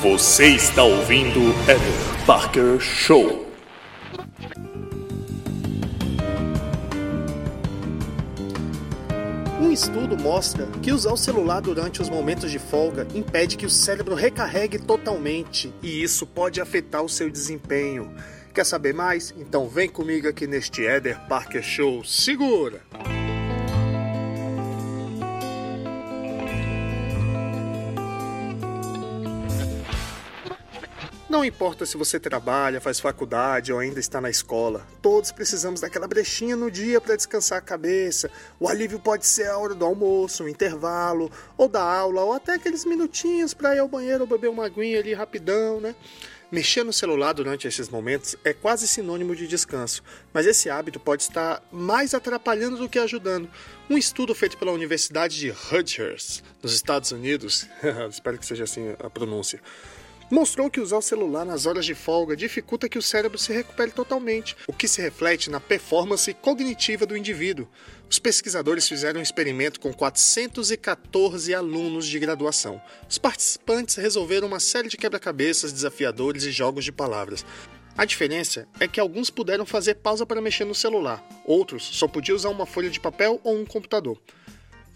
Você está ouvindo Eder Parker Show. Um estudo mostra que usar o celular durante os momentos de folga impede que o cérebro recarregue totalmente e isso pode afetar o seu desempenho. Quer saber mais? Então vem comigo aqui neste Eder Parker Show. Segura! Não importa se você trabalha, faz faculdade ou ainda está na escola, todos precisamos daquela brechinha no dia para descansar a cabeça. O alívio pode ser a hora do almoço, um intervalo, ou da aula, ou até aqueles minutinhos para ir ao banheiro ou beber uma aguinha ali rapidão, né? Mexer no celular durante esses momentos é quase sinônimo de descanso, mas esse hábito pode estar mais atrapalhando do que ajudando. Um estudo feito pela Universidade de Rutgers, nos Estados Unidos, espero que seja assim a pronúncia, mostrou que usar o celular nas horas de folga dificulta que o cérebro se recupere totalmente, o que se reflete na performance cognitiva do indivíduo. Os pesquisadores fizeram um experimento com 414 alunos de graduação. Os participantes resolveram uma série de quebra-cabeças desafiadores e jogos de palavras. A diferença é que alguns puderam fazer pausa para mexer no celular, outros só podiam usar uma folha de papel ou um computador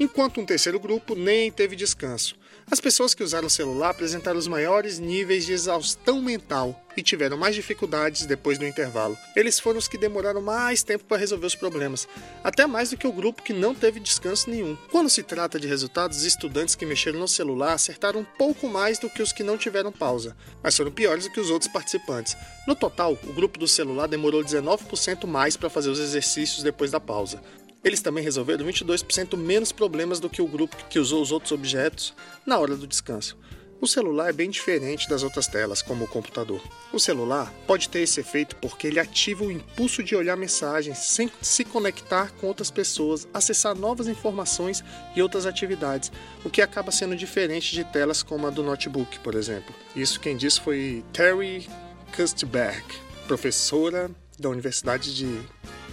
enquanto um terceiro grupo nem teve descanso. As pessoas que usaram o celular apresentaram os maiores níveis de exaustão mental e tiveram mais dificuldades depois do intervalo. Eles foram os que demoraram mais tempo para resolver os problemas, até mais do que o grupo que não teve descanso nenhum. Quando se trata de resultados, os estudantes que mexeram no celular acertaram um pouco mais do que os que não tiveram pausa, mas foram piores do que os outros participantes. No total, o grupo do celular demorou 19% mais para fazer os exercícios depois da pausa. Eles também resolveram 22% menos problemas do que o grupo que usou os outros objetos na hora do descanso. O celular é bem diferente das outras telas, como o computador. O celular pode ter esse efeito porque ele ativa o impulso de olhar mensagens sem se conectar com outras pessoas, acessar novas informações e outras atividades, o que acaba sendo diferente de telas como a do notebook, por exemplo. Isso quem disse foi Terry Kustberg, professora da Universidade de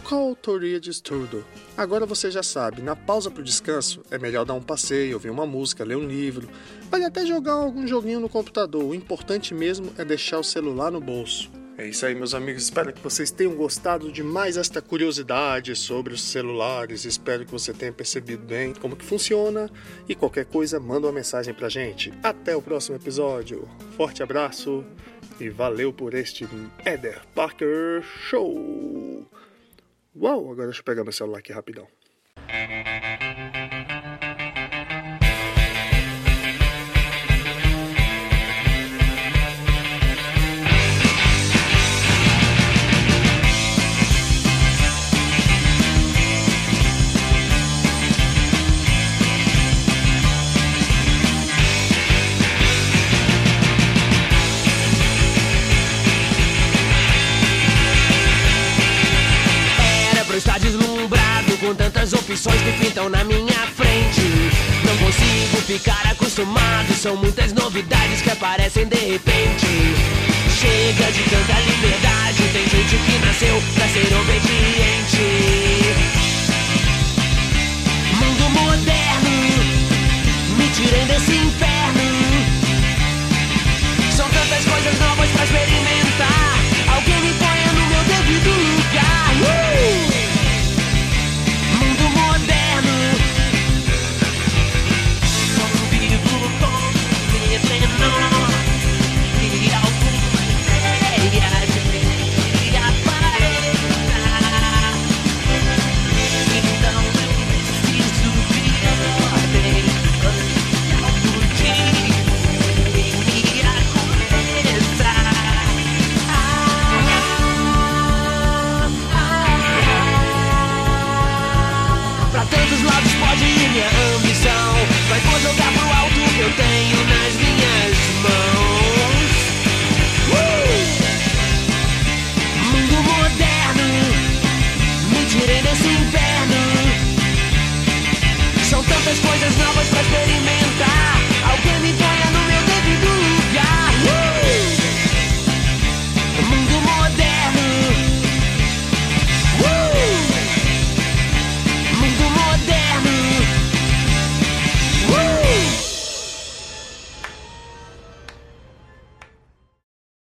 qual autoria diz tudo? Agora você já sabe, na pausa para o descanso é melhor dar um passeio, ouvir uma música, ler um livro, pode até jogar algum joguinho no computador. O importante mesmo é deixar o celular no bolso. É isso aí, meus amigos. Espero que vocês tenham gostado de mais esta curiosidade sobre os celulares. Espero que você tenha percebido bem como que funciona. E qualquer coisa, manda uma mensagem pra gente. Até o próximo episódio. Forte abraço e valeu por este Eder Parker Show. Uau, agora deixa eu pegar meu celular aqui rapidão. Opções que pintam na minha frente. Não consigo ficar acostumado, são muitas novidades que aparecem de repente. Chega de tanta liberdade Yeah.